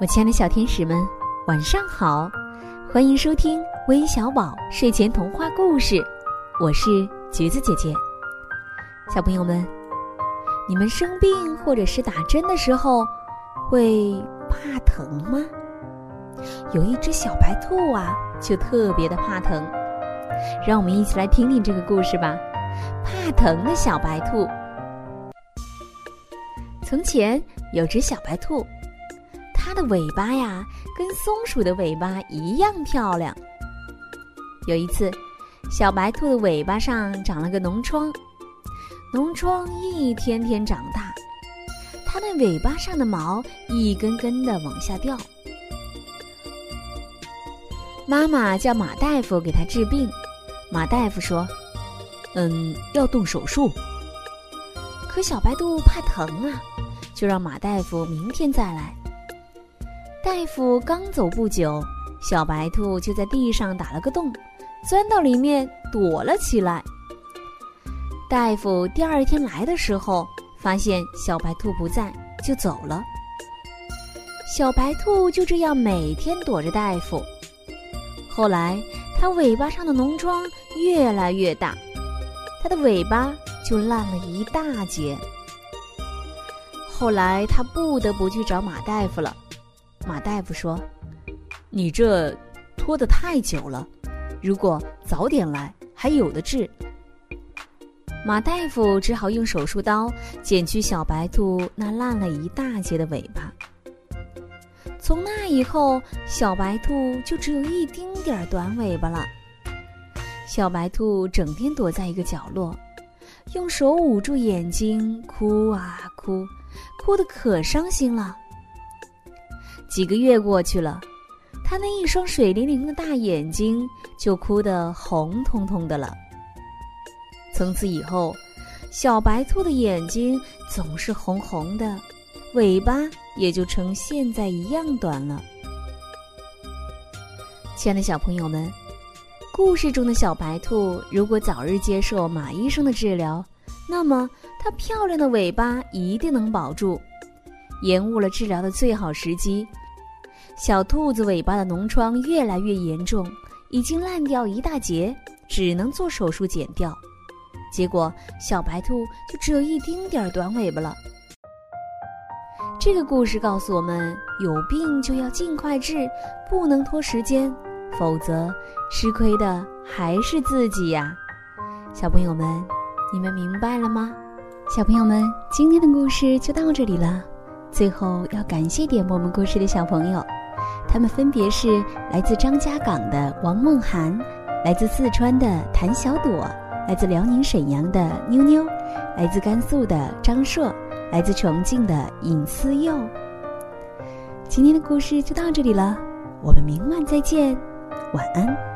我亲爱的小天使们，晚上好！欢迎收听微小宝睡前童话故事，我是橘子姐姐。小朋友们，你们生病或者是打针的时候会怕疼吗？有一只小白兔啊，就特别的怕疼。让我们一起来听听这个故事吧。怕疼的小白兔。从前有只小白兔。它的尾巴呀，跟松鼠的尾巴一样漂亮。有一次，小白兔的尾巴上长了个脓疮，脓疮一天天长大，它那尾巴上的毛一根根的往下掉。妈妈叫马大夫给它治病，马大夫说：“嗯，要动手术。”可小白兔怕疼啊，就让马大夫明天再来。大夫刚走不久，小白兔就在地上打了个洞，钻到里面躲了起来。大夫第二天来的时候，发现小白兔不在，就走了。小白兔就这样每天躲着大夫。后来，它尾巴上的脓疮越来越大，它的尾巴就烂了一大截。后来，它不得不去找马大夫了。马大夫说：“你这拖得太久了，如果早点来，还有的治。”马大夫只好用手术刀剪去小白兔那烂了一大截的尾巴。从那以后，小白兔就只有一丁点儿短尾巴了。小白兔整天躲在一个角落，用手捂住眼睛，哭啊哭，哭得可伤心了。几个月过去了，他那一双水灵灵的大眼睛就哭得红彤彤的了。从此以后，小白兔的眼睛总是红红的，尾巴也就成现在一样短了。亲爱的小朋友们，故事中的小白兔如果早日接受马医生的治疗，那么它漂亮的尾巴一定能保住。延误了治疗的最好时机。小兔子尾巴的脓疮越来越严重，已经烂掉一大截，只能做手术剪掉。结果小白兔就只有一丁点儿短尾巴了。这个故事告诉我们：有病就要尽快治，不能拖时间，否则吃亏的还是自己呀。小朋友们，你们明白了吗？小朋友们，今天的故事就到这里了。最后要感谢点播我们故事的小朋友。他们分别是来自张家港的王梦涵，来自四川的谭小朵，来自辽宁沈阳的妞妞，来自甘肃的张硕，来自重庆的尹思佑。今天的故事就到这里了，我们明晚再见，晚安。